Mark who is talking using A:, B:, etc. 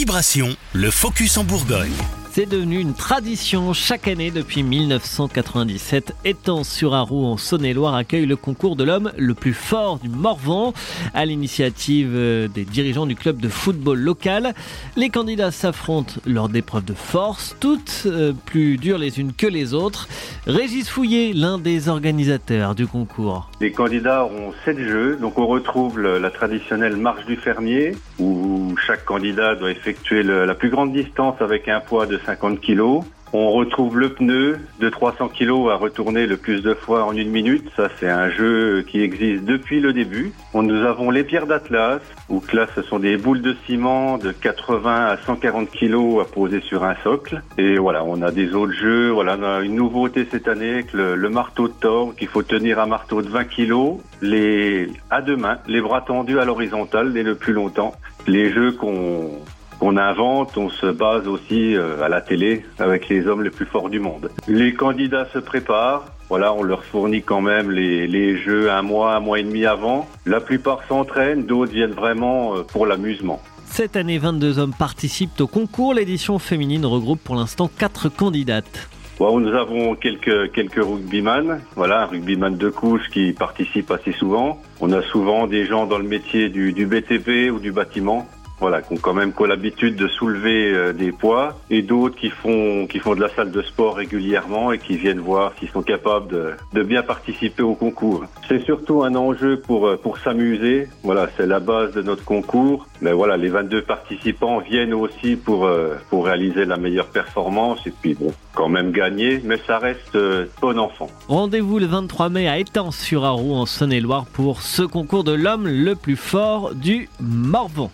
A: Vibration, le focus en Bourgogne.
B: C'est devenu une tradition chaque année depuis 1997. Étant sur Arroux en Saône-et-Loire accueille le concours de l'homme le plus fort du Morvan à l'initiative euh, des dirigeants du club de football local. Les candidats s'affrontent lors d'épreuves de force, toutes euh, plus dures les unes que les autres. Régis Fouillé, l'un des organisateurs du concours.
C: Les candidats ont sept jeux, donc on retrouve la traditionnelle marche du fermier où chaque candidat doit effectuer la plus grande distance avec un poids de 50 kg. On retrouve le pneu de 300 kg à retourner le plus de fois en une minute. Ça, c'est un jeu qui existe depuis le début. Nous avons les pierres d'Atlas, où là, ce sont des boules de ciment de 80 à 140 kg à poser sur un socle. Et voilà, on a des autres jeux. Voilà, on a une nouveauté cette année avec le, marteau de tord, qu'il faut tenir un marteau de 20 kg, les, à deux mains, les bras tendus à l'horizontale et le plus longtemps. Les jeux qu'on qu'on invente, on se base aussi euh, à la télé avec les hommes les plus forts du monde. Les candidats se préparent. Voilà, on leur fournit quand même les, les jeux un mois, un mois et demi avant. La plupart s'entraînent, d'autres viennent vraiment euh, pour l'amusement.
B: Cette année, 22 hommes participent au concours. L'édition féminine regroupe pour l'instant 4 candidates.
C: Bon, nous avons quelques quelques rugbyman, voilà, un rugbyman de couche qui participe assez souvent. On a souvent des gens dans le métier du, du BTP ou du bâtiment, voilà, qui ont quand même l'habitude de soulever euh, des poids, et d'autres qui font qui font de la salle de sport régulièrement et qui viennent voir s'ils sont capables de, de bien participer au concours. C'est surtout un enjeu pour euh, pour s'amuser. Voilà, c'est la base de notre concours. Mais voilà, les 22 participants viennent aussi pour euh, pour réaliser la meilleure performance et puis bon, quand même gagner, mais ça reste euh, bon enfant.
B: Rendez-vous le 23 mai à Étang-sur-Arroux en Saône-et-Loire pour ce concours de l'homme le plus fort du Morvan.